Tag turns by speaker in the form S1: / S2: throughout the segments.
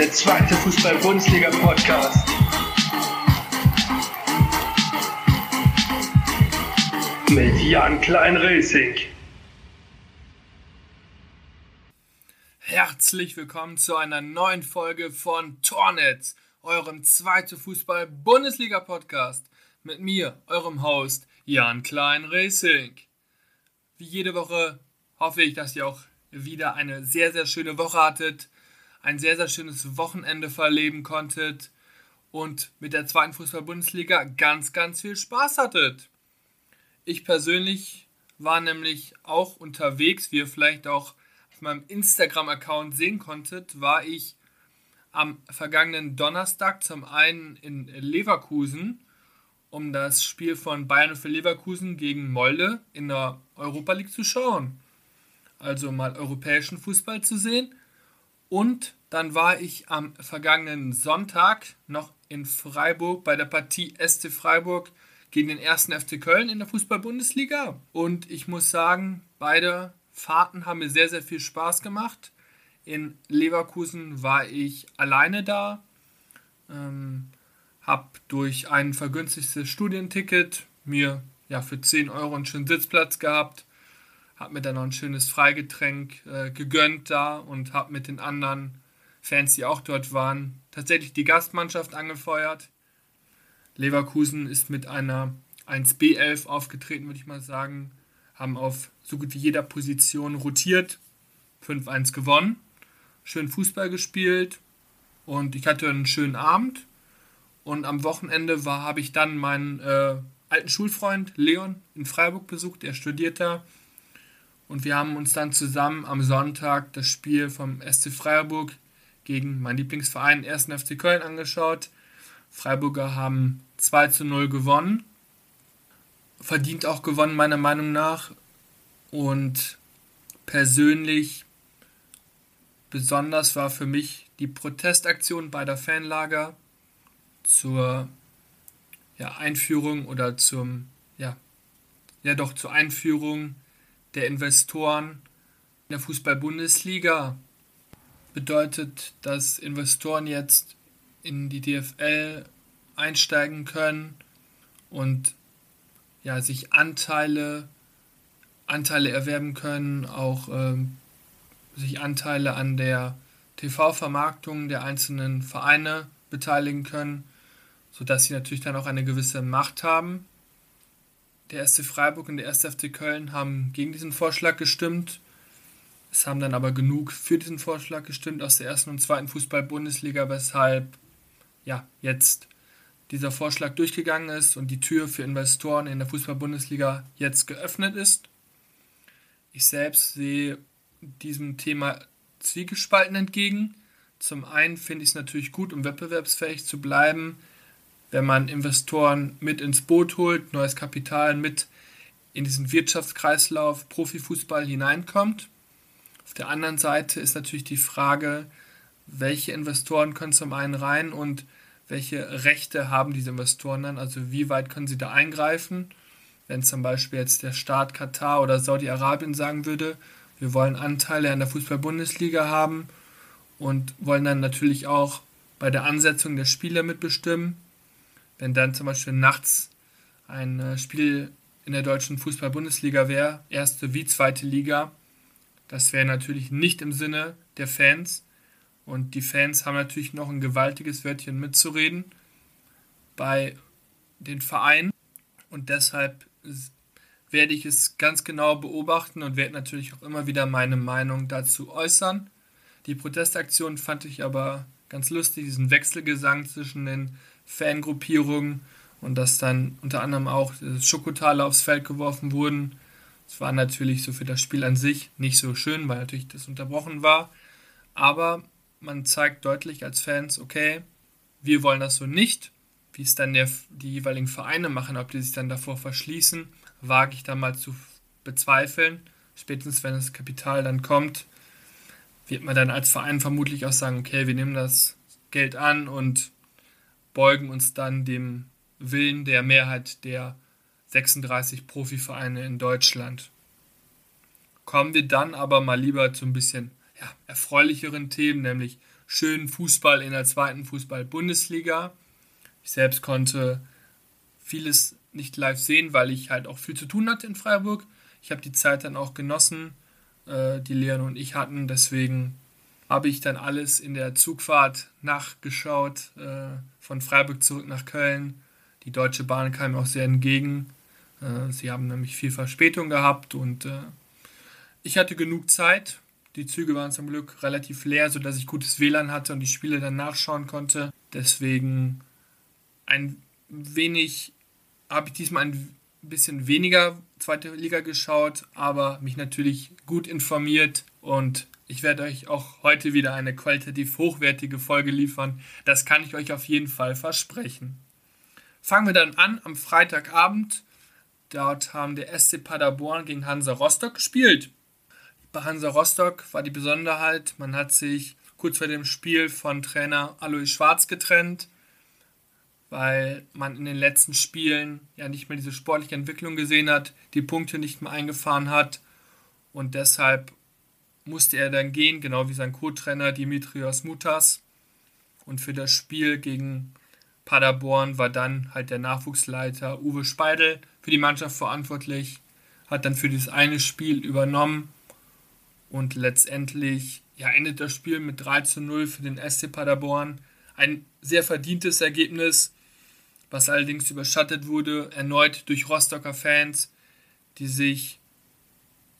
S1: der zweite Fußball-Bundesliga-Podcast. Mit Jan Klein-Racing.
S2: Herzlich willkommen zu einer neuen Folge von Tornetz, eurem zweiten Fußball-Bundesliga-Podcast. Mit mir, eurem Host Jan Klein-Racing. Wie jede Woche hoffe ich, dass ihr auch wieder eine sehr, sehr schöne Woche hattet, ein sehr, sehr schönes Wochenende verleben konntet und mit der zweiten Fußball-Bundesliga ganz, ganz viel Spaß hattet. Ich persönlich war nämlich auch unterwegs, wie ihr vielleicht auch auf meinem Instagram-Account sehen konntet, war ich am vergangenen Donnerstag zum einen in Leverkusen, um das Spiel von Bayern für Leverkusen gegen Molde in der Europa League zu schauen also mal europäischen Fußball zu sehen. Und dann war ich am vergangenen Sonntag noch in Freiburg bei der Partie SC Freiburg gegen den ersten FC Köln in der Fußball-Bundesliga. Und ich muss sagen, beide Fahrten haben mir sehr, sehr viel Spaß gemacht. In Leverkusen war ich alleine da, ähm, habe durch ein vergünstigtes Studienticket mir ja für 10 Euro einen schönen Sitzplatz gehabt habe mir dann noch ein schönes Freigetränk äh, gegönnt da und habe mit den anderen Fans, die auch dort waren, tatsächlich die Gastmannschaft angefeuert. Leverkusen ist mit einer 1B11 aufgetreten, würde ich mal sagen. Haben auf so gut wie jeder Position rotiert, 5-1 gewonnen, schön Fußball gespielt und ich hatte einen schönen Abend. Und am Wochenende habe ich dann meinen äh, alten Schulfreund Leon in Freiburg besucht, der studiert da und wir haben uns dann zusammen am Sonntag das Spiel vom SC Freiburg gegen meinen Lieblingsverein 1. FC Köln angeschaut. Freiburger haben 2 zu 0 gewonnen. Verdient auch gewonnen, meiner Meinung nach. Und persönlich besonders war für mich die Protestaktion beider Fanlager zur ja, Einführung oder zum, ja, ja doch zur Einführung der Investoren in der Fußball-Bundesliga bedeutet, dass Investoren jetzt in die DFL einsteigen können und ja, sich Anteile, Anteile erwerben können, auch ähm, sich Anteile an der TV-Vermarktung der einzelnen Vereine beteiligen können, sodass sie natürlich dann auch eine gewisse Macht haben. Der erste Freiburg und der erste FC Köln haben gegen diesen Vorschlag gestimmt. Es haben dann aber genug für diesen Vorschlag gestimmt aus der ersten und zweiten Fußball-Bundesliga, weshalb ja jetzt dieser Vorschlag durchgegangen ist und die Tür für Investoren in der Fußball-Bundesliga jetzt geöffnet ist. Ich selbst sehe diesem Thema zwiegespalten entgegen. Zum einen finde ich es natürlich gut, um wettbewerbsfähig zu bleiben, wenn man Investoren mit ins Boot holt, neues Kapital mit in diesen Wirtschaftskreislauf Profifußball hineinkommt. Auf der anderen Seite ist natürlich die Frage, welche Investoren können zum einen rein und welche Rechte haben diese Investoren dann, also wie weit können sie da eingreifen. Wenn zum Beispiel jetzt der Staat Katar oder Saudi-Arabien sagen würde, wir wollen Anteile an der Fußball-Bundesliga haben und wollen dann natürlich auch bei der Ansetzung der Spiele mitbestimmen, wenn dann zum Beispiel nachts ein äh, Spiel in der deutschen Fußball-Bundesliga wäre, erste wie zweite Liga, das wäre natürlich nicht im Sinne der Fans. Und die Fans haben natürlich noch ein gewaltiges Wörtchen mitzureden bei den Vereinen. Und deshalb werde ich es ganz genau beobachten und werde natürlich auch immer wieder meine Meinung dazu äußern. Die Protestaktion fand ich aber ganz lustig, diesen Wechselgesang zwischen den Fangruppierungen und dass dann unter anderem auch Schokotale aufs Feld geworfen wurden. Es war natürlich so für das Spiel an sich nicht so schön, weil natürlich das unterbrochen war. Aber man zeigt deutlich als Fans, okay, wir wollen das so nicht. Wie es dann der, die jeweiligen Vereine machen, ob die sich dann davor verschließen, wage ich da mal zu bezweifeln. Spätestens wenn das Kapital dann kommt, wird man dann als Verein vermutlich auch sagen, okay, wir nehmen das Geld an und beugen uns dann dem Willen der Mehrheit der 36 Profivereine in Deutschland. Kommen wir dann aber mal lieber zu ein bisschen ja, erfreulicheren Themen, nämlich schönen Fußball in der zweiten Fußball-Bundesliga. Ich selbst konnte vieles nicht live sehen, weil ich halt auch viel zu tun hatte in Freiburg. Ich habe die Zeit dann auch genossen, äh, die Leon und ich hatten. Deswegen habe ich dann alles in der Zugfahrt nachgeschaut, äh, von Freiburg zurück nach Köln. Die Deutsche Bahn kam mir auch sehr entgegen. Äh, sie haben nämlich viel Verspätung gehabt und äh, ich hatte genug Zeit. Die Züge waren zum Glück relativ leer, sodass ich gutes WLAN hatte und die Spiele dann nachschauen konnte. Deswegen ein wenig habe ich diesmal ein bisschen weniger zweite Liga geschaut, aber mich natürlich gut informiert und ich werde euch auch heute wieder eine qualitativ hochwertige Folge liefern. Das kann ich euch auf jeden Fall versprechen. Fangen wir dann an am Freitagabend. Dort haben der SC Paderborn gegen Hansa Rostock gespielt. Bei Hansa Rostock war die Besonderheit, man hat sich kurz vor dem Spiel von Trainer Alois Schwarz getrennt weil man in den letzten Spielen ja nicht mehr diese sportliche Entwicklung gesehen hat, die Punkte nicht mehr eingefahren hat und deshalb musste er dann gehen, genau wie sein Co-Trainer Dimitrios Mutas. Und für das Spiel gegen Paderborn war dann halt der Nachwuchsleiter Uwe Speidel für die Mannschaft verantwortlich, hat dann für dieses eine Spiel übernommen und letztendlich ja, endet das Spiel mit 3 zu 0 für den SC Paderborn. Ein sehr verdientes Ergebnis, was allerdings überschattet wurde erneut durch Rostocker Fans, die sich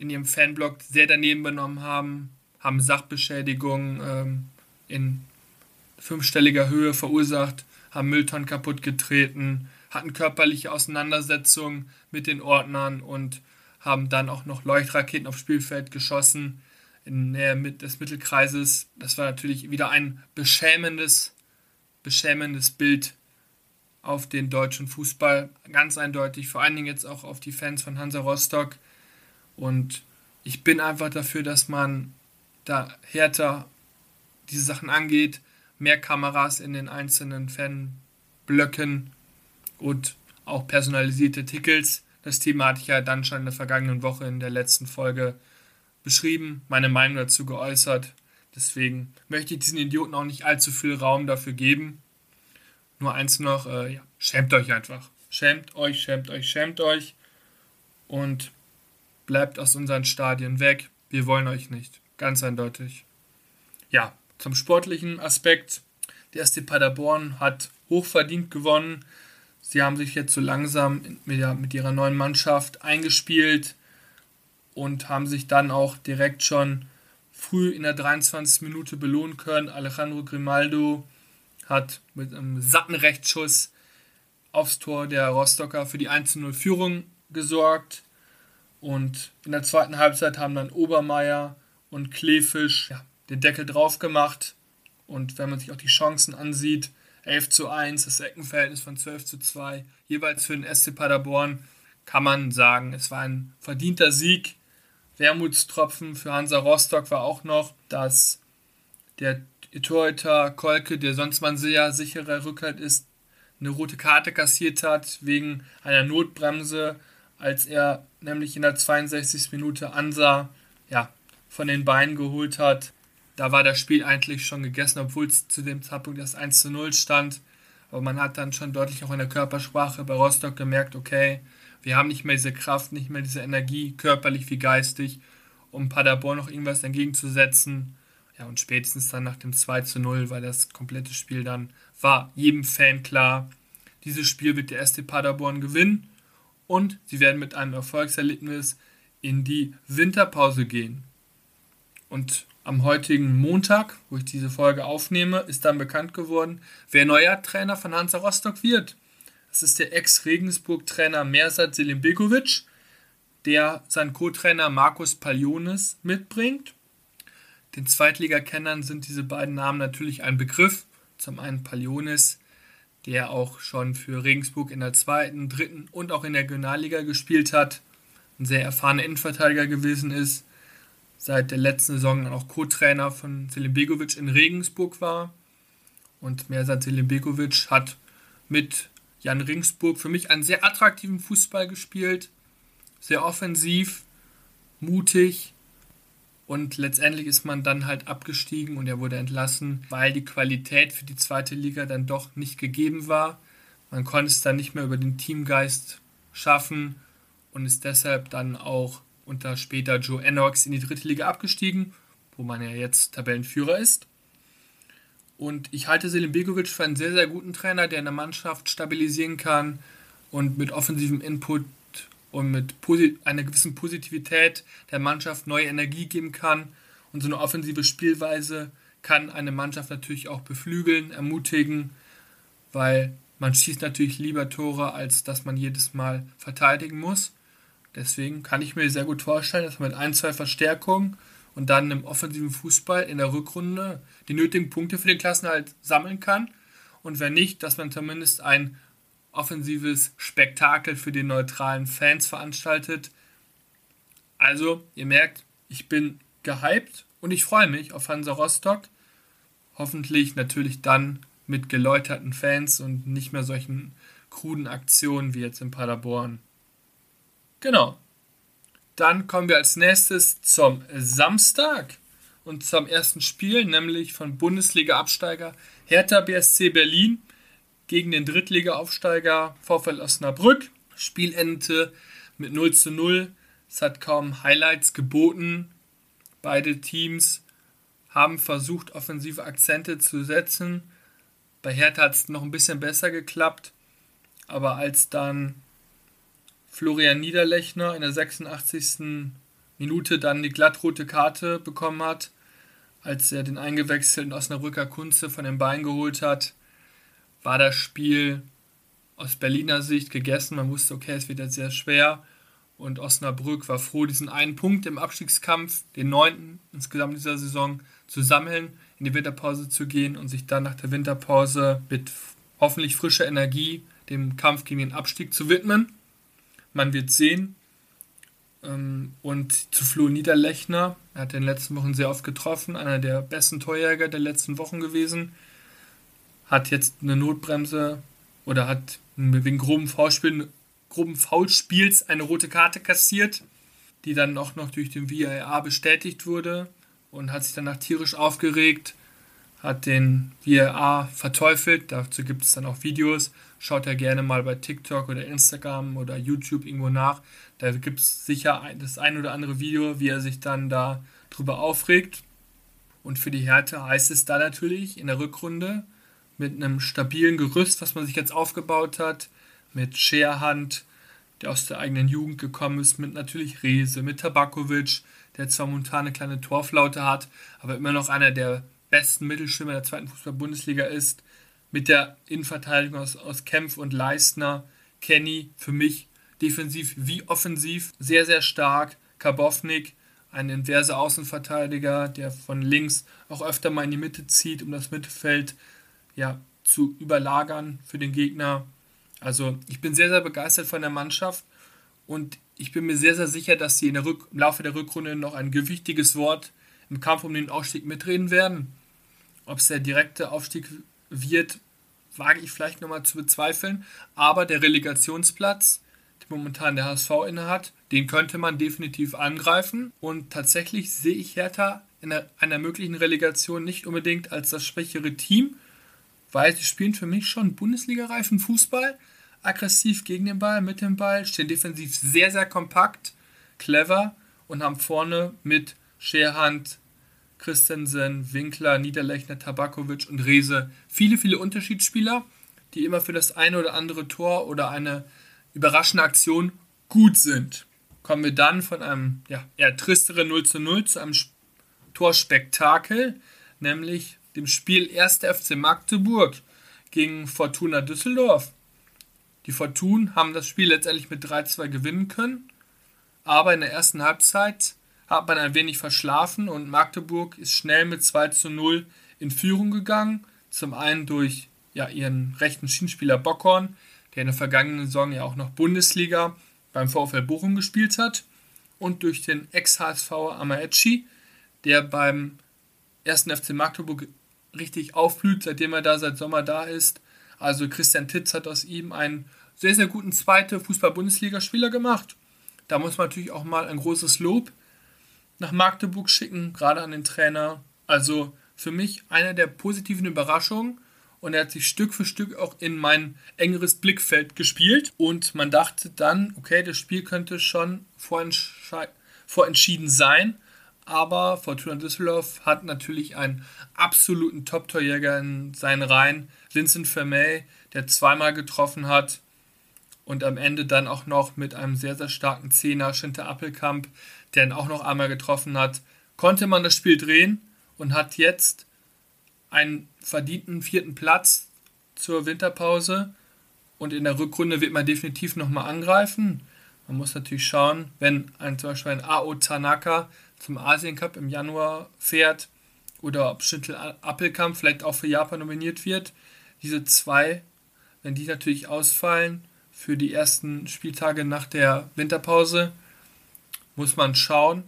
S2: in ihrem Fanblock sehr daneben benommen haben, haben Sachbeschädigungen ähm, in fünfstelliger Höhe verursacht, haben Mülltonnen kaputt getreten, hatten körperliche Auseinandersetzungen mit den Ordnern und haben dann auch noch Leuchtraketen aufs Spielfeld geschossen in Nähe des Mittelkreises. Das war natürlich wieder ein beschämendes, beschämendes Bild auf den deutschen Fußball, ganz eindeutig, vor allen Dingen jetzt auch auf die Fans von Hansa Rostock. Und ich bin einfach dafür, dass man da härter diese Sachen angeht, mehr Kameras in den einzelnen Fanblöcken und auch personalisierte Tickets. Das Thema hatte ich ja dann schon in der vergangenen Woche in der letzten Folge beschrieben, meine Meinung dazu geäußert. Deswegen möchte ich diesen Idioten auch nicht allzu viel Raum dafür geben. Nur eins noch, äh, ja, schämt euch einfach. Schämt euch, schämt euch, schämt euch und bleibt aus unseren Stadien weg. Wir wollen euch nicht. Ganz eindeutig. Ja, zum sportlichen Aspekt. Der SC Paderborn hat hochverdient gewonnen. Sie haben sich jetzt so langsam mit ihrer neuen Mannschaft eingespielt und haben sich dann auch direkt schon früh in der 23. Minute belohnen können. Alejandro Grimaldo hat mit einem satten Rechtsschuss aufs Tor der Rostocker für die 1-0-Führung gesorgt. Und in der zweiten Halbzeit haben dann Obermeier und Kleefisch ja, den Deckel drauf gemacht. Und wenn man sich auch die Chancen ansieht, 11 zu 1, das Eckenverhältnis von 12 zu 2, jeweils für den SC Paderborn, kann man sagen, es war ein verdienter Sieg. Wermutstropfen für Hansa Rostock war auch noch, dass der Torhüter Kolke, der sonst mal ein sehr sicherer Rückhalt ist, eine rote Karte kassiert hat wegen einer Notbremse, als er nämlich in der 62. Minute Ansa ja, von den Beinen geholt hat. Da war das Spiel eigentlich schon gegessen, obwohl es zu dem Zeitpunkt erst 1 zu 0 stand. Aber man hat dann schon deutlich auch in der Körpersprache bei Rostock gemerkt, okay, wir haben nicht mehr diese Kraft, nicht mehr diese Energie, körperlich wie geistig, um Paderborn noch irgendwas entgegenzusetzen. Ja, und spätestens dann nach dem 2 zu 0 weil das komplette Spiel dann, war jedem Fan klar, dieses Spiel wird der SC Paderborn gewinnen und sie werden mit einem Erfolgserlebnis in die Winterpause gehen. Und am heutigen Montag, wo ich diese Folge aufnehme, ist dann bekannt geworden, wer neuer Trainer von Hansa Rostock wird. Das ist der Ex-Regensburg-Trainer Mersat Selimbegovic, der seinen Co-Trainer Markus Palionis mitbringt. Den Zweitligakennern sind diese beiden Namen natürlich ein Begriff. Zum einen Palionis, der auch schon für Regensburg in der zweiten, dritten und auch in der Regionalliga gespielt hat, ein sehr erfahrener Innenverteidiger gewesen ist, seit der letzten Saison auch Co-Trainer von Selim Begovic in Regensburg war. Und Mersat Selim Begovic hat mit Jan Regensburg für mich einen sehr attraktiven Fußball gespielt, sehr offensiv, mutig, Und letztendlich ist man dann halt abgestiegen und er wurde entlassen, weil die Qualität für die zweite Liga dann doch nicht gegeben war. Man konnte es dann nicht mehr über den Teamgeist schaffen und ist deshalb dann auch unter später Joe Enox in die dritte Liga abgestiegen, wo man ja jetzt Tabellenführer ist. Und ich halte Selim Begovic für einen sehr, sehr guten Trainer, der eine Mannschaft stabilisieren kann und mit offensivem Input und mit einer gewissen Positivität der Mannschaft neue Energie geben kann. Und so eine offensive Spielweise kann eine Mannschaft natürlich auch beflügeln, ermutigen, weil man schießt natürlich lieber Tore, als dass man jedes Mal verteidigen muss. Deswegen kann ich mir sehr gut vorstellen, dass man mit ein, zwei Verstärkungen und dann im offensiven Fußball in der Rückrunde die nötigen Punkte für den Klassenhalt sammeln kann. Und wenn nicht, dass man zumindest ein offensives Spektakel für die neutralen Fans veranstaltet. Also, ihr merkt, ich bin gehypt und ich freue mich auf Hansa Rostock. Hoffentlich natürlich dann mit geläuterten Fans und nicht mehr solchen kruden Aktionen wie jetzt in Paderborn. Genau. Dann kommen wir als nächstes zum Samstag und zum ersten Spiel, nämlich von Bundesliga-Absteiger Hertha BSC Berlin gegen den Drittliga-Aufsteiger VfL Osnabrück. Spiel endete mit 0 zu 0. Es hat kaum Highlights geboten. Beide Teams haben versucht, offensive Akzente zu setzen. Bei Hertha hat es noch ein bisschen besser geklappt. Aber als dann Florian Niederlechner in der 86. Minute dann die glattrote Karte bekommen hat, als er den eingewechselten Osnabrücker Kunze von den Beinen geholt hat, war das Spiel aus Berliner Sicht gegessen. Man wusste, okay, es wird jetzt sehr schwer. Und Osnabrück war froh, diesen einen Punkt im Abstiegskampf, den neunten insgesamt dieser Saison, zu sammeln, in die Winterpause zu gehen und sich dann nach der Winterpause mit hoffentlich frischer Energie dem Kampf gegen den Abstieg zu widmen. Man wird sehen. Ähm, und zu Flo Niederlechner, er hat in den letzten Wochen sehr oft getroffen, einer der besten Torjäger der letzten Wochen gewesen hat jetzt eine Notbremse oder hat wegen groben Foulspiel, groben Foulspiels eine rote Karte kassiert, die dann auch noch durch den VAR bestätigt wurde und hat sich danach tierisch aufgeregt, hat den VAR verteufelt. Dazu gibt es dann auch Videos. Schaut ja gerne mal bei TikTok oder Instagram oder YouTube irgendwo nach. Da gibt es sicher das ein oder andere Video, wie er sich dann da drüber aufregt. Und für die Härte heißt es da natürlich in der Rückrunde, mit einem stabilen Gerüst, was man sich jetzt aufgebaut hat, mit Scherhand, der aus der eigenen Jugend gekommen ist, mit natürlich Rese, mit Tabakovic, der zwar momentan eine kleine Torflaute hat, aber immer noch einer der besten Mittelstürmer der zweiten Fußball-Bundesliga ist, mit der Innenverteidigung aus, aus Kempf und Leistner, Kenny für mich defensiv wie offensiv sehr, sehr stark, Karbovnik, ein inverser Außenverteidiger, der von links auch öfter mal in die Mitte zieht, um das Mittelfeld ja, zu überlagern für den Gegner. Also ich bin sehr, sehr begeistert von der Mannschaft und ich bin mir sehr, sehr sicher, dass sie im Laufe der Rückrunde noch ein gewichtiges Wort im Kampf um den Aufstieg mitreden werden. Ob es der direkte Aufstieg wird, wage ich vielleicht nochmal zu bezweifeln. Aber der Relegationsplatz, den momentan der HSV innehat, den könnte man definitiv angreifen. Und tatsächlich sehe ich Hertha in einer möglichen Relegation nicht unbedingt als das schwächere Team, weil sie spielen für mich schon Bundesliga-reifen Fußball. Aggressiv gegen den Ball, mit dem Ball, stehen defensiv sehr, sehr kompakt, clever und haben vorne mit Scherhand, Christensen, Winkler, Niederlechner, Tabakovic und Rese viele, viele Unterschiedsspieler, die immer für das eine oder andere Tor oder eine überraschende Aktion gut sind. Kommen wir dann von einem ja, eher tristeren 0 zu 0 zu einem Torspektakel, nämlich dem Spiel 1. FC Magdeburg gegen Fortuna Düsseldorf. Die Fortun haben das Spiel letztendlich mit 3-2 gewinnen können, aber in der ersten Halbzeit hat man ein wenig verschlafen und Magdeburg ist schnell mit 2 0 in Führung gegangen. Zum einen durch ja, ihren rechten Schienenspieler Bockhorn, der in der vergangenen Saison ja auch noch Bundesliga beim VfL Bochum gespielt hat, und durch den Ex-HSV Amaechi, der beim 1. FC Magdeburg richtig aufblüht, seitdem er da seit Sommer da ist. Also Christian Titz hat aus ihm einen sehr, sehr guten zweiten Fußball-Bundesligaspieler gemacht. Da muss man natürlich auch mal ein großes Lob nach Magdeburg schicken, gerade an den Trainer. Also für mich eine der positiven Überraschungen und er hat sich Stück für Stück auch in mein engeres Blickfeld gespielt und man dachte dann, okay, das Spiel könnte schon vorentschieden sein, aber Fortuna Düsseldorf hat natürlich einen absoluten Top-Torjäger in seinen Reihen, Vincent Vermey, der zweimal getroffen hat und am Ende dann auch noch mit einem sehr, sehr starken Zehner, Schinter Appelkamp, der ihn auch noch einmal getroffen hat, konnte man das Spiel drehen und hat jetzt einen verdienten vierten Platz zur Winterpause. Und in der Rückrunde wird man definitiv nochmal angreifen. Man muss natürlich schauen, wenn ein, zum Beispiel ein AO Tanaka zum Asien Cup im Januar fährt oder ob Schintel Appelkamp vielleicht auch für Japan nominiert wird. Diese zwei, wenn die natürlich ausfallen für die ersten Spieltage nach der Winterpause, muss man schauen.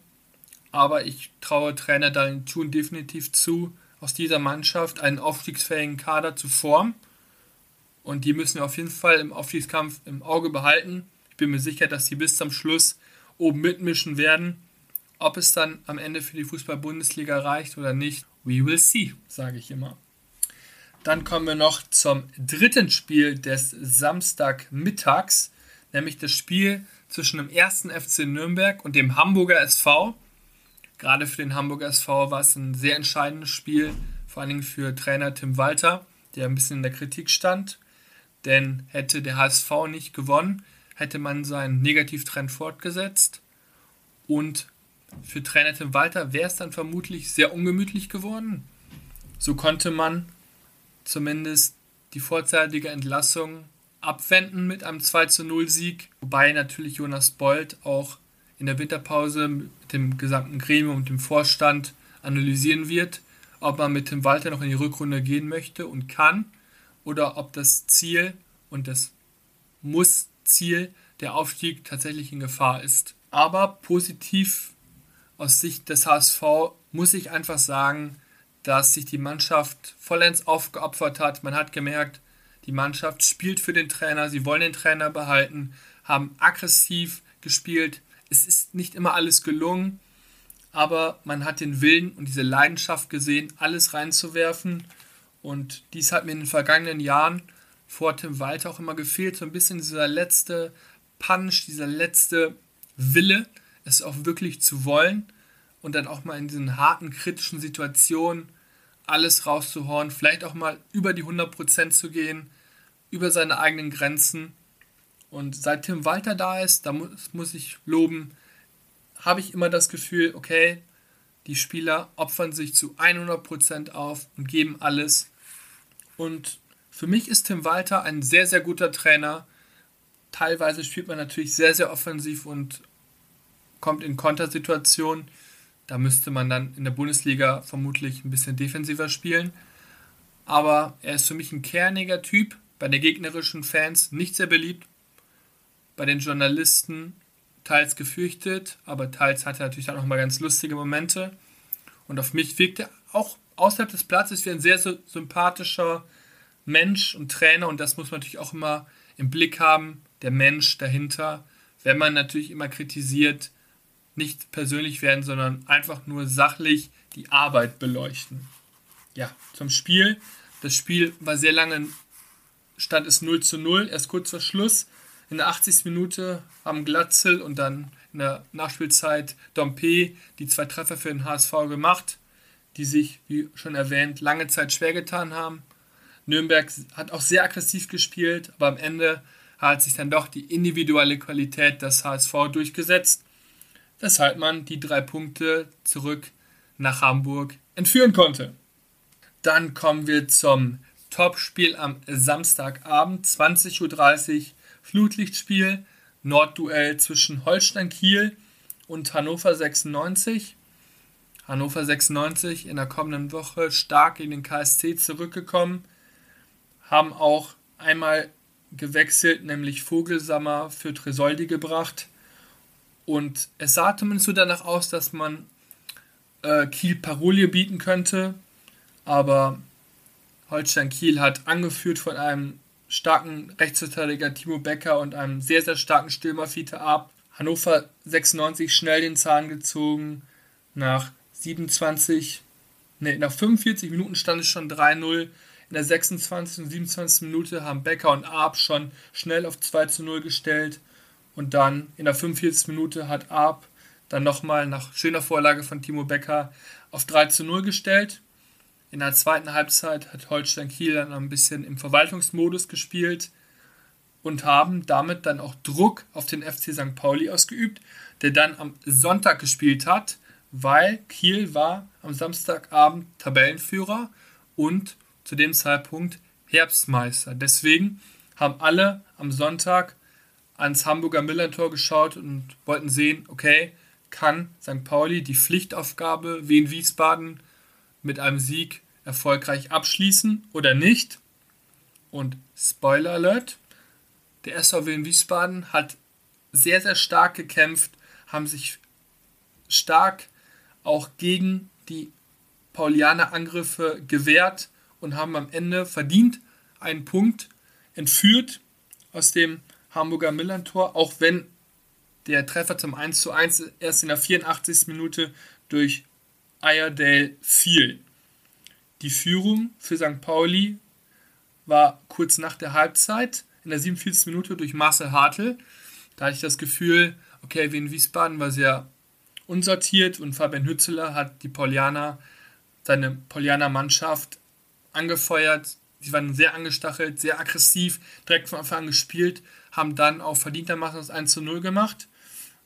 S2: Aber ich traue Trainer Daniel Thun definitiv zu, aus dieser Mannschaft einen aufstiegsfähigen Kader zu formen. Und die müssen wir auf jeden Fall im Aufstiegskampf im Auge behalten. Ich bin mir sicher, dass sie bis zum Schluss oben mitmischen werden. Ob es dann am Ende für die Fußball-Bundesliga reicht oder nicht, we will see, sage ich immer. Dann kommen wir noch zum dritten Spiel des Samstagmittags, nämlich das Spiel zwischen dem ersten FC Nürnberg und dem Hamburger SV. Gerade für den Hamburger SV war es ein sehr entscheidendes Spiel, vor allen Dingen für Trainer Tim Walter, der ein bisschen in der Kritik stand. Denn hätte der HSV nicht gewonnen, hätte man seinen Negativtrend fortgesetzt. Und für Trainer Tim Walter wäre es dann vermutlich sehr ungemütlich geworden. So konnte man zumindest die vorzeitige Entlassung abwenden mit einem 2 zu 0 Sieg, wobei natürlich Jonas Bold auch in der Winterpause mit dem gesamten Gremium und dem Vorstand analysieren wird, ob man mit Tim Walter noch in die Rückrunde gehen möchte und kann oder ob das Ziel und das Muss-Ziel der Aufstieg tatsächlich in Gefahr ist. Aber positiv aus Sicht des HSV muss ich einfach sagen, dass sich die Mannschaft vollends aufgeopfert hat. Man hat gemerkt, die Mannschaft spielt für den Trainer, sie wollen den Trainer behalten, haben aggressiv gespielt, es ist nicht immer alles gelungen, aber man hat den Willen und diese Leidenschaft gesehen, alles reinzuwerfen. Und dies hat mir in den vergangenen Jahren vor Tim Walter auch immer gefehlt, so ein bisschen dieser letzte Punch, dieser letzte Wille, es auch wirklich zu wollen und dann auch mal in diesen harten, kritischen Situationen alles rauszuhauen, vielleicht auch mal über die 100% zu gehen, über seine eigenen Grenzen und seit Tim Walter da ist, da muss, muss ich loben, habe ich immer das Gefühl, okay, die Spieler opfern sich zu 100% auf und geben alles. Und für mich ist Tim Walter ein sehr, sehr guter Trainer. Teilweise spielt man natürlich sehr, sehr offensiv und kommt in Kontersituationen. Da müsste man dann in der Bundesliga vermutlich ein bisschen defensiver spielen. Aber er ist für mich ein kerniger Typ, bei den gegnerischen Fans nicht sehr beliebt, bei den Journalisten teils gefürchtet, aber teils hatte er natürlich auch mal ganz lustige Momente. Und auf mich wirkte auch außerhalb des Platzes wie ein sehr sympathischer Mensch und Trainer. Und das muss man natürlich auch immer im Blick haben, der Mensch dahinter. Wenn man natürlich immer kritisiert, nicht persönlich werden, sondern einfach nur sachlich die Arbeit beleuchten. Ja, zum Spiel. Das Spiel war sehr lange, stand es 0 zu 0, erst kurz vor Schluss in der 80. Minute haben Glatzel und dann in der Nachspielzeit Dompe die zwei Treffer für den HSV gemacht, die sich, wie schon erwähnt, lange Zeit schwer getan haben. Nürnberg hat auch sehr aggressiv gespielt, aber am Ende hat sich dann doch die individuelle Qualität des HSV durchgesetzt, weshalb man die drei Punkte zurück nach Hamburg entführen konnte. Dann kommen wir zum Topspiel am Samstagabend, 20.30 Uhr Flutlichtspiel, Nordduell zwischen Holstein Kiel und Hannover 96. Hannover 96 in der kommenden Woche stark in den KSC zurückgekommen, haben auch einmal gewechselt, nämlich Vogelsammer für Tresoldi gebracht. Und es sah zumindest so danach aus, dass man äh, Kiel Parolie bieten könnte. Aber Holstein Kiel hat angeführt von einem starken Rechtsverteidiger Timo Becker und einem sehr, sehr starken Stürmer Fiete Ab. Hannover 96 schnell den Zahn gezogen, Nach 27, nee, nach 45 Minuten stand es schon 3-0. In der 26. und 27. Minute haben Becker und Arp schon schnell auf 2 0 gestellt. Und dann in der 45. Minute hat Arp dann nochmal nach schöner Vorlage von Timo Becker auf 3 0 gestellt. In der zweiten Halbzeit hat Holstein Kiel dann ein bisschen im Verwaltungsmodus gespielt und haben damit dann auch Druck auf den FC St. Pauli ausgeübt, der dann am Sonntag gespielt hat, weil Kiel war am Samstagabend Tabellenführer und zu dem Zeitpunkt Herbstmeister. Deswegen haben alle am Sonntag ans Hamburger Millantor geschaut und wollten sehen, okay, kann St. Pauli die Pflichtaufgabe wie in Wiesbaden mit einem Sieg erfolgreich abschließen oder nicht? Und Spoiler Alert, der SVW in Wiesbaden hat sehr, sehr stark gekämpft, haben sich stark auch gegen die Paulianer Angriffe gewehrt und haben am Ende verdient einen Punkt entführt aus dem Hamburger Millantor, auch wenn der Treffer zum 1:1 erst in der 84. Minute durch Iredale fiel. Die Führung für St. Pauli war kurz nach der Halbzeit in der 47. Minute durch Marcel Hartl. Da hatte ich das Gefühl, okay, wie in Wiesbaden war sehr unsortiert und Fabian Hützeler hat die Paulianer, seine Paulianer Mannschaft angefeuert. Sie waren sehr angestachelt, sehr aggressiv, direkt von Anfang an gespielt, haben dann auch verdientermaßen das 1 zu 0 gemacht.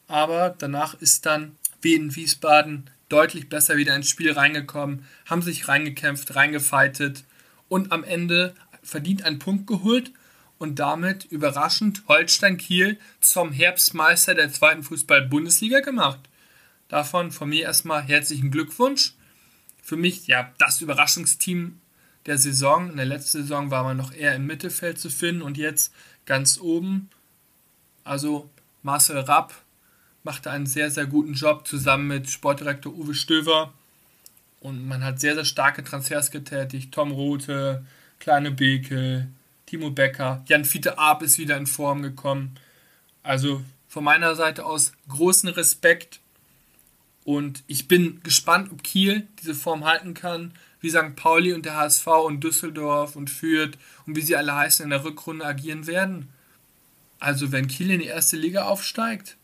S2: Aber danach ist dann, wie in Wiesbaden, deutlich besser wieder ins Spiel reingekommen, haben sich reingekämpft, reingefightet und am Ende verdient einen Punkt geholt und damit überraschend Holstein Kiel zum Herbstmeister der zweiten Fußball-Bundesliga gemacht. Davon von mir erstmal herzlichen Glückwunsch. Für mich ja das Überraschungsteam der Saison. In der letzten Saison war man noch eher im Mittelfeld zu finden und jetzt ganz oben. Also Marcel Rapp machte einen sehr, sehr guten Job zusammen mit Sportdirektor Uwe Stöver. Und man hat sehr, sehr starke Transfers getätigt. Tom Rote, Kleine Beke, Timo Becker, Jan Fiete Arp ist wieder in Form gekommen. Also von meiner Seite aus großen Respekt. Und ich bin gespannt, ob Kiel diese Form halten kann, wie St. Pauli und der HSV und Düsseldorf und Fürth und wie sie alle heißen in der Rückrunde agieren werden. Also wenn Kiel in die erste Liga aufsteigt,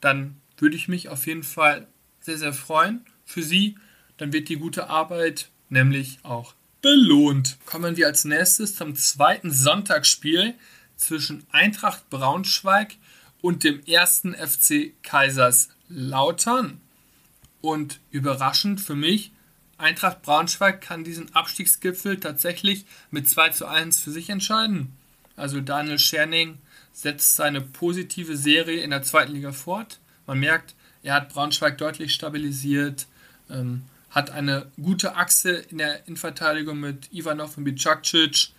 S2: dann würde ich mich auf jeden Fall sehr, sehr freuen für sie. Dann wird die gute Arbeit nämlich auch belohnt. Kommen wir als nächstes zum zweiten Sonntagsspiel zwischen Eintracht Braunschweig und dem ersten FC Kaiserslautern. Und überraschend für mich, Eintracht Braunschweig kann diesen Abstiegsgipfel tatsächlich mit 2 zu 1 für sich entscheiden. Also Daniel Scherning setzt seine positive Serie in der zweiten Liga fort. Man merkt, er hat Braunschweig deutlich stabilisiert, ähm, hat eine gute Achse in der Innenverteidigung mit Ivanov und Bicakcic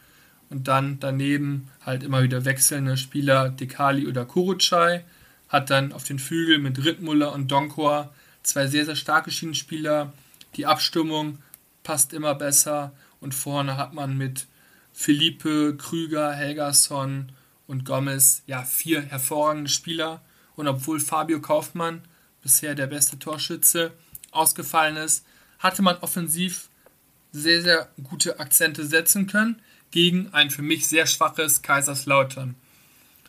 S2: und dann daneben halt immer wieder wechselnde Spieler Dekali oder Kurucay, hat dann auf den Flügel mit Rittmuller und Donkor zwei sehr, sehr starke Schienenspieler. Die Abstimmung passt immer besser und vorne hat man mit Philippe, Krüger, Helgason und Gomez ja vier hervorragende Spieler. Und obwohl Fabio Kaufmann bisher der beste Torschütze ausgefallen ist, hatte man offensiv sehr, sehr gute Akzente setzen können gegen ein für mich sehr schwaches Kaiserslautern.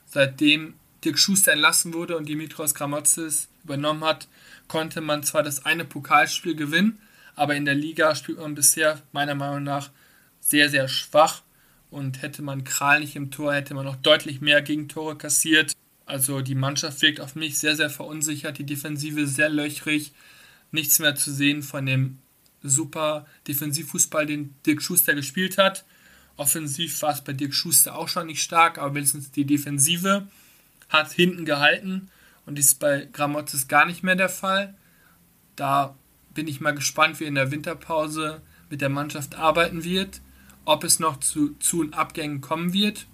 S2: Seitdem Dirk Schuster entlassen wurde und Dimitros Gramotzes übernommen hat, konnte man zwar das eine Pokalspiel gewinnen, aber in der Liga spielt man bisher meiner Meinung nach sehr, sehr schwach und hätte man Kral nicht im Tor, hätte man noch deutlich mehr Gegentore kassiert. Also die Mannschaft wirkt auf mich sehr, sehr verunsichert, die Defensive sehr löchrig, nichts mehr zu sehen von dem super Defensivfußball, den Dirk Schuster gespielt hat. Offensiv war es bei Dirk Schuster auch schon nicht stark, aber wenigstens die Defensive hat hinten gehalten und das ist bei Gramotzes gar nicht mehr der Fall. Da bin ich mal gespannt, wie in der Winterpause mit der Mannschaft arbeiten wird, ob es noch zu Zu- und Abgängen kommen wird.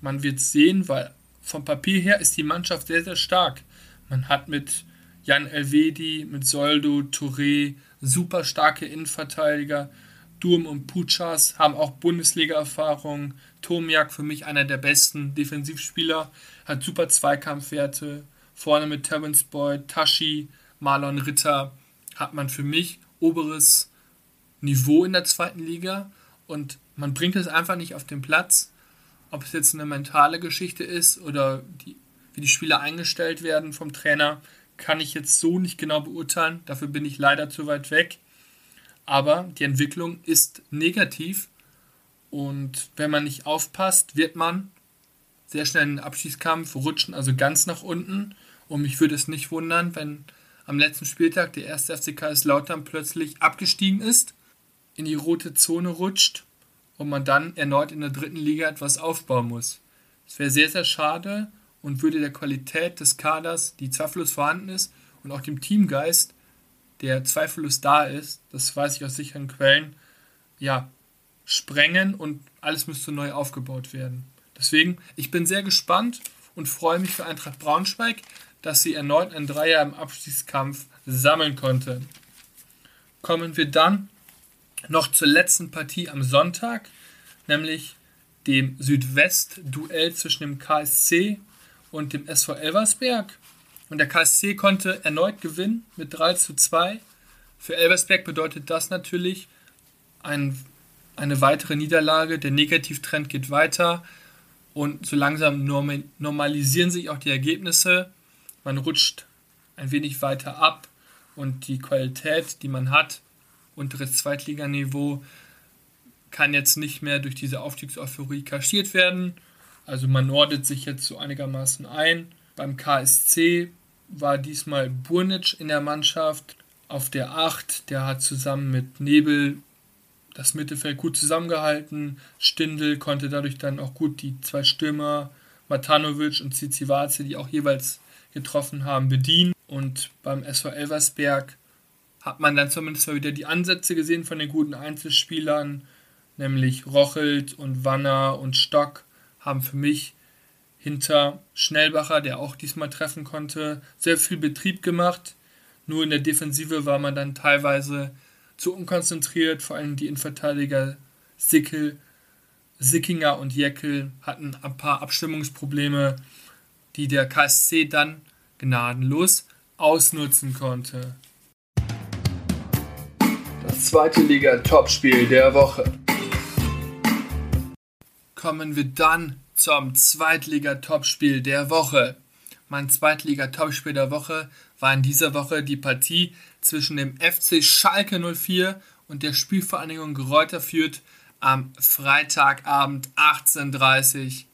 S2: Man wird sehen, weil vom Papier her ist die Mannschaft sehr, sehr stark. Man hat mit Jan Elvedi, mit Soldo, Touré, super starke Innenverteidiger. Durm und Puchas haben auch Bundesliga-Erfahrung. Tomiak für mich einer der besten Defensivspieler, hat super Zweikampfwerte. Vorne mit Terence Boyd, Tashi, Marlon Ritter. Hat man für mich oberes Niveau in der zweiten Liga und man bringt es einfach nicht auf den Platz. Ob es jetzt eine mentale Geschichte ist oder die, wie die Spieler eingestellt werden vom Trainer, kann ich jetzt so nicht genau beurteilen. Dafür bin ich leider zu weit weg. Aber die Entwicklung ist negativ und wenn man nicht aufpasst, wird man sehr schnell in den Abschießkampf rutschen, also ganz nach unten. Und mich würde es nicht wundern, wenn am letzten Spieltag der erste FC Kaiserslautern plötzlich abgestiegen ist, in die rote Zone rutscht und man dann erneut in der dritten Liga etwas aufbauen muss. Es wäre sehr, sehr schade und würde der Qualität des Kaders, die zweifellos vorhanden ist, und auch dem Teamgeist, der zweifellos da ist, das weiß ich aus sicheren Quellen, ja, sprengen und alles müsste neu aufgebaut werden. Deswegen, ich bin sehr gespannt und freue mich für Eintracht Braunschweig, dass sie erneut ein Dreier im Abstiegskampf sammeln konnte. Kommen wir dann noch zur letzten Partie am Sonntag, nämlich dem Südwest-Duell zwischen dem KSC und dem SV Elversberg. Und der KSC konnte erneut gewinnen mit 3 zu 2. Für Elversberg bedeutet das natürlich ein, eine weitere Niederlage. Der Negativtrend geht weiter und so langsam normalisieren sich auch die Ergebnisse. Man rutscht ein wenig weiter ab und die Qualität, die man hat, unteres Zweitliganiveau, kann jetzt nicht mehr durch diese Aufstiegseuphorie kaschiert werden. Also man ordnet sich jetzt so einigermaßen ein. Beim KSC war diesmal Burnic in der Mannschaft auf der 8. Der hat zusammen mit Nebel das Mittelfeld gut zusammengehalten. Stindl konnte dadurch dann auch gut die zwei Stürmer, Matanovic und Zizivace, die auch jeweils getroffen haben, bedienen. Und beim SV Elversberg hat man dann zumindest mal wieder die Ansätze gesehen von den guten Einzelspielern, nämlich Rochelt und Wanner und Stock haben für mich hinter Schnellbacher, der auch diesmal treffen konnte, sehr viel Betrieb gemacht. Nur in der Defensive war man dann teilweise zu unkonzentriert, vor allem die Innenverteidiger Sickel, Sickinger und Jeckel hatten ein paar Abstimmungsprobleme, die der KSC dann gnadenlos ausnutzen konnte.
S1: Das zweite Liga-Topspiel der Woche
S2: kommen wir dann zum Zweitliga-Topspiel der Woche. Mein Zweitliga-Topspiel der Woche war in dieser Woche die Partie zwischen dem FC Schalke 04 und der Spielvereinigung Geräuter Fürth am Freitagabend 18.30 Uhr.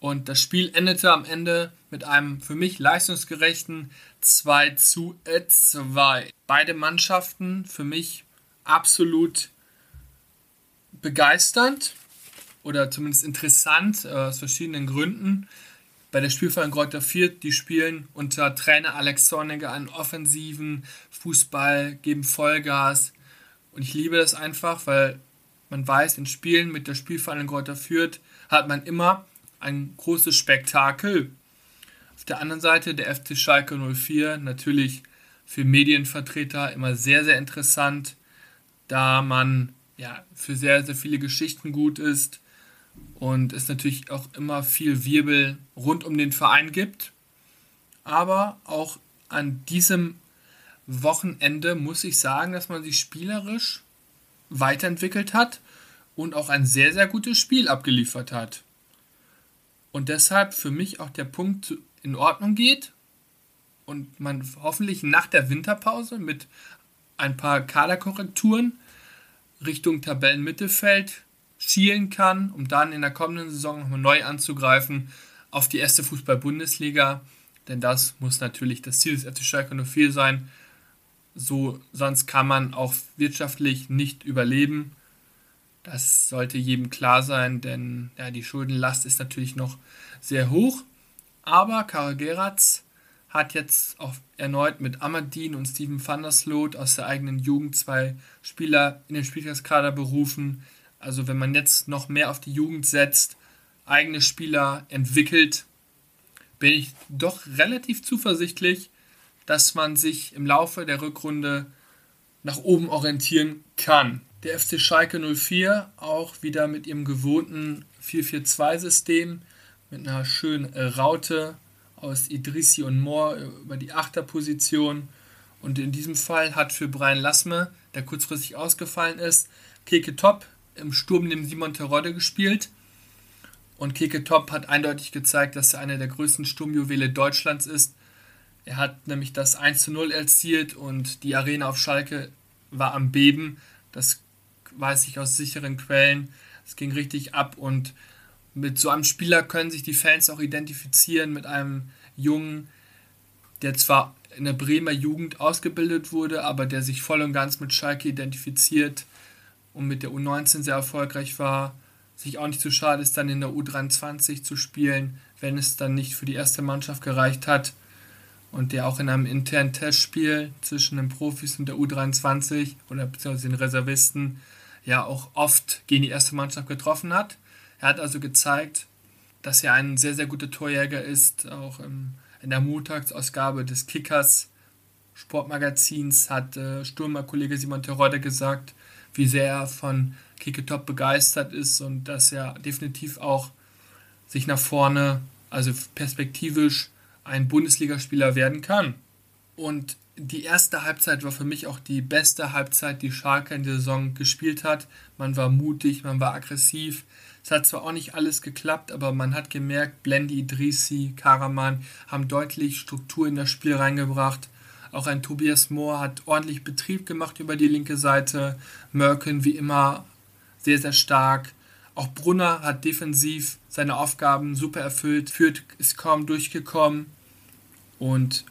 S2: Und das Spiel endete am Ende mit einem für mich leistungsgerechten 2 zu 2. Beide Mannschaften für mich absolut begeisternd oder zumindest interessant, äh, aus verschiedenen Gründen. Bei der Spielverein Kräuter Fürth, die spielen unter Trainer Alex Zorniger einen offensiven Fußball, geben Vollgas. Und ich liebe das einfach, weil man weiß, in Spielen mit der Spielverein Kräuter Fürth hat man immer ein großes Spektakel. Auf der anderen Seite der FC Schalke 04, natürlich für Medienvertreter immer sehr, sehr interessant, da man ja für sehr, sehr viele Geschichten gut ist und es natürlich auch immer viel Wirbel rund um den Verein gibt. Aber auch an diesem Wochenende muss ich sagen, dass man sich spielerisch weiterentwickelt hat und auch ein sehr, sehr gutes Spiel abgeliefert hat. Und deshalb für mich auch der Punkt in Ordnung geht und man hoffentlich nach der Winterpause mit ein paar Kaderkorrekturen Richtung Tabellenmittelfeld schielen kann, um dann in der kommenden Saison nochmal neu anzugreifen auf die erste Fußball-Bundesliga. Denn das muss natürlich das Ziel des FC Schalke 04 sein. So, sonst kann man auch wirtschaftlich nicht überleben. Das sollte jedem klar sein, denn ja, die Schuldenlast ist natürlich noch sehr hoch. Aber Karel Geratz hat jetzt auch erneut mit Amadin und Steven van der Sloot aus der eigenen Jugend zwei Spieler in den Spieltagskader berufen, also wenn man jetzt noch mehr auf die Jugend setzt, eigene Spieler entwickelt, bin ich doch relativ zuversichtlich, dass man sich im Laufe der Rückrunde nach oben orientieren kann. Der FC Schalke 04 auch wieder mit ihrem gewohnten 4-4-2-System mit einer schönen Raute aus Idrissi und Moore über die Achterposition Und in diesem Fall hat für Brian Lassme, der kurzfristig ausgefallen ist, Keke Top im Sturm neben Simon Terodde gespielt. Und Keke Top hat eindeutig gezeigt, dass er einer der größten Sturmjuwele Deutschlands ist. Er hat nämlich das 1 zu 0 erzielt und die Arena auf Schalke war am Beben. Das weiß ich aus sicheren Quellen. Es ging richtig ab und mit so einem Spieler können sich die Fans auch identifizieren, mit einem Jungen, der zwar in der Bremer Jugend ausgebildet wurde, aber der sich voll und ganz mit Schalke identifiziert und mit der U19 sehr erfolgreich war, sich auch nicht zu so schade ist, dann in der U23 zu spielen, wenn es dann nicht für die erste Mannschaft gereicht hat und der auch in einem internen Testspiel zwischen den Profis und der U23 oder beziehungsweise den Reservisten ja auch oft gegen die erste Mannschaft getroffen hat. Er hat also gezeigt, dass er ein sehr, sehr guter Torjäger ist. Auch im, in der Montagsausgabe des Kickers Sportmagazins hat äh, Stürmerkollege Simon Terodde gesagt, wie sehr er von Kicketop begeistert ist und dass er definitiv auch sich nach vorne, also perspektivisch, ein Bundesligaspieler werden kann. Und die erste Halbzeit war für mich auch die beste Halbzeit, die Schalke in der Saison gespielt hat. Man war mutig, man war aggressiv. Es hat zwar auch nicht alles geklappt, aber man hat gemerkt, Blendi, Idrissi, Karaman haben deutlich Struktur in das Spiel reingebracht. Auch ein Tobias Mohr hat ordentlich Betrieb gemacht über die linke Seite. Merken wie immer sehr, sehr stark. Auch Brunner hat defensiv seine Aufgaben super erfüllt. Fürth ist kaum durchgekommen. Und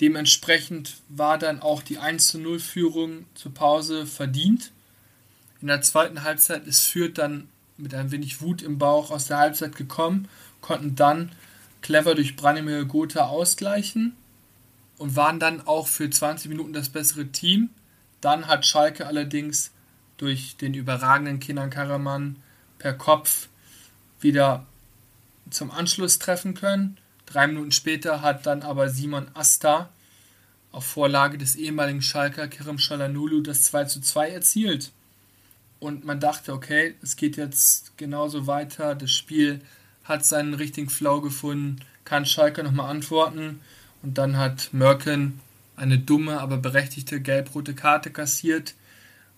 S2: Dementsprechend war dann auch die 1 zu 0 Führung zur Pause verdient. In der zweiten Halbzeit ist Fürth dann mit ein wenig Wut im Bauch aus der Halbzeit gekommen, konnten dann clever durch Branimir Gotha ausgleichen und waren dann auch für 20 Minuten das bessere Team. Dann hat Schalke allerdings durch den überragenden Kinan Karaman per Kopf wieder zum Anschluss treffen können. Drei Minuten später hat dann aber Simon Asta auf Vorlage des ehemaligen Schalker Kerem Shalanulu das 2 zu 2 erzielt. Und man dachte, okay, es geht jetzt genauso weiter. Das Spiel hat seinen richtigen Flow gefunden, kann Schalke nochmal antworten. Und dann hat Merken eine dumme, aber berechtigte gelb-rote Karte kassiert.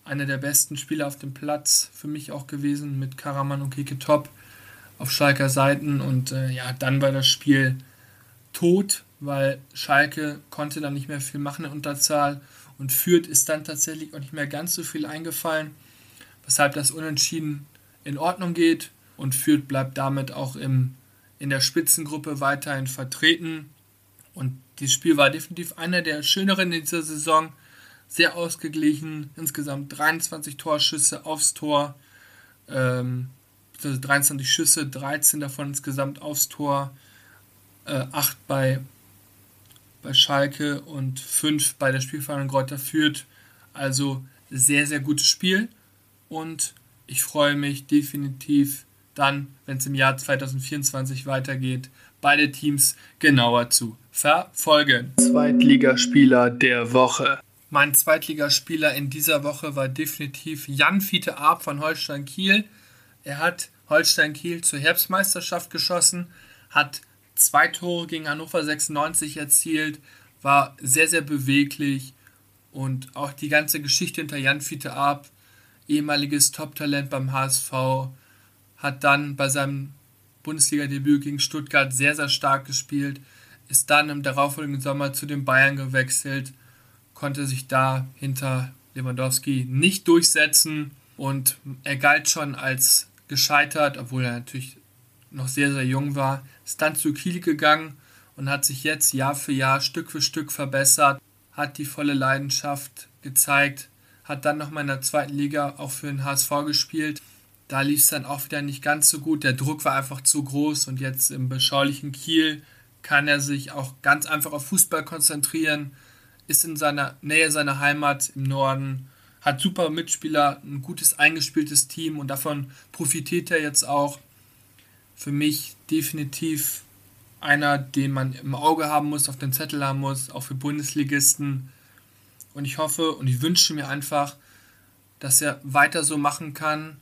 S2: Einer der besten Spieler auf dem Platz für mich auch gewesen mit Karaman und Keke Top auf Schalker Seiten und äh, ja, dann war das Spiel tot, weil Schalke konnte dann nicht mehr viel machen in Unterzahl und Fürth ist dann tatsächlich auch nicht mehr ganz so viel eingefallen, weshalb das Unentschieden in Ordnung geht und Fürth bleibt damit auch im, in der Spitzengruppe weiterhin vertreten. Und dieses Spiel war definitiv einer der schöneren in dieser Saison, sehr ausgeglichen, insgesamt 23 Torschüsse aufs Tor, ähm, 23 Schüsse, 13 davon insgesamt aufs Tor, äh, 8 bei, bei Schalke und 5 bei der Spielvereinigung Greuther Fürth. Also sehr, sehr gutes Spiel und ich freue mich definitiv dann, wenn es im Jahr 2024 weitergeht, beide Teams genauer zu verfolgen.
S1: Zweitligaspieler der Woche.
S2: Mein Zweitligaspieler in dieser Woche war definitiv Jan Fiete Arp von Holstein Kiel. Er hat Holstein Kiel zur Herbstmeisterschaft geschossen, hat zwei Tore gegen Hannover 96 erzielt, war sehr, sehr beweglich und auch die ganze Geschichte hinter Jan Fiete Arp, ehemaliges Top-Talent beim HSV, hat dann bei seinem Bundesliga-Debüt gegen Stuttgart sehr, sehr stark gespielt, ist dann im darauffolgenden Sommer zu den Bayern gewechselt, konnte sich da hinter Lewandowski nicht durchsetzen und er galt schon als gescheitert, obwohl er natürlich noch sehr, sehr jung war, ist dann zu Kiel gegangen und hat sich jetzt Jahr für Jahr Stück für Stück verbessert, hat die volle Leidenschaft gezeigt, hat dann nochmal in der zweiten Liga auch für den HSV gespielt. Da lief es dann auch wieder nicht ganz so gut. Der Druck war einfach zu groß und jetzt im beschaulichen Kiel kann er sich auch ganz einfach auf Fußball konzentrieren, ist in seiner Nähe seiner Heimat im Norden, hat super Mitspieler, ein gutes eingespieltes Team und davon profitiert er jetzt auch für mich definitiv einer, den man im Auge haben muss, auf dem Zettel haben muss, auch für Bundesligisten. Und ich hoffe und ich wünsche mir einfach, dass er weiter so machen kann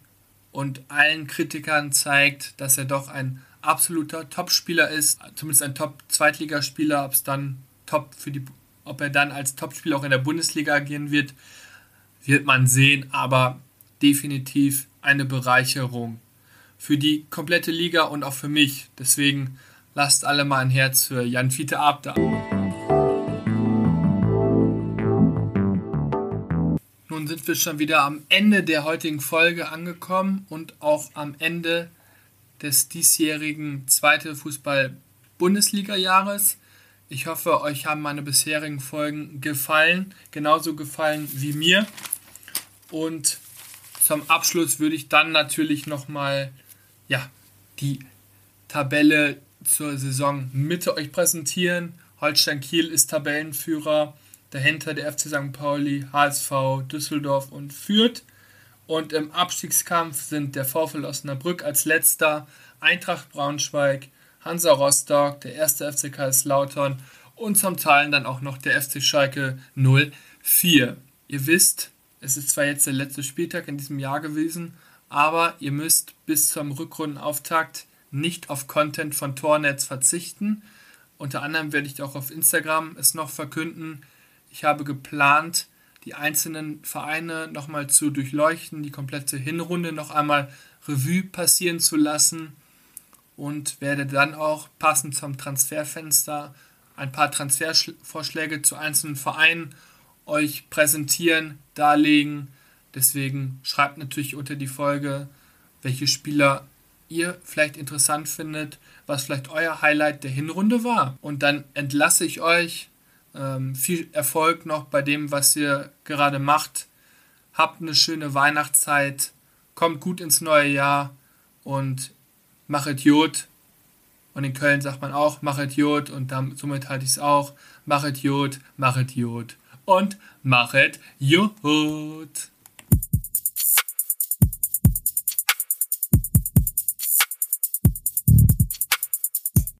S2: und allen Kritikern zeigt, dass er doch ein absoluter Topspieler ist, zumindest ein Top-Zweitligaspieler, ob es dann Top für die Ob er dann als Topspieler auch in der Bundesliga agieren wird, wird man sehen, aber definitiv eine Bereicherung für die komplette Liga und auch für mich. Deswegen lasst alle mal ein Herz für Jan Fiete Ab da. Nun sind wir schon wieder am Ende der heutigen Folge angekommen und auch am Ende des diesjährigen zweite Fußball-Bundesliga-Jahres. Ich hoffe, euch haben meine bisherigen Folgen gefallen, genauso gefallen wie mir. Und zum Abschluss würde ich dann natürlich nochmal ja, die Tabelle zur Saison Mitte euch präsentieren. Holstein Kiel ist Tabellenführer, dahinter der FC St. Pauli, HSV, Düsseldorf und Fürth. Und im Abstiegskampf sind der VfL Osnabrück als letzter, Eintracht Braunschweig, Hansa Rostock, der erste FC Kaiserslautern und zum Teil dann auch noch der FC Schalke 04. Ihr wisst, es ist zwar jetzt der letzte Spieltag in diesem Jahr gewesen, aber ihr müsst bis zum Rückrundenauftakt nicht auf Content von Tornetz verzichten. Unter anderem werde ich auch auf Instagram es noch verkünden. Ich habe geplant, die einzelnen Vereine nochmal zu durchleuchten, die komplette Hinrunde noch einmal Revue passieren zu lassen und werde dann auch passend zum Transferfenster ein paar Transfervorschläge zu einzelnen Vereinen euch präsentieren, darlegen. Deswegen schreibt natürlich unter die Folge, welche Spieler ihr vielleicht interessant findet, was vielleicht euer Highlight der Hinrunde war. Und dann entlasse ich euch. Ähm, viel Erfolg noch bei dem, was ihr gerade macht. Habt eine schöne Weihnachtszeit. Kommt gut ins neue Jahr und machet Jod. Und in Köln sagt man auch, machet Jod und dann, somit halte ich es auch. Machet Jod, machet Jod und machet Jod.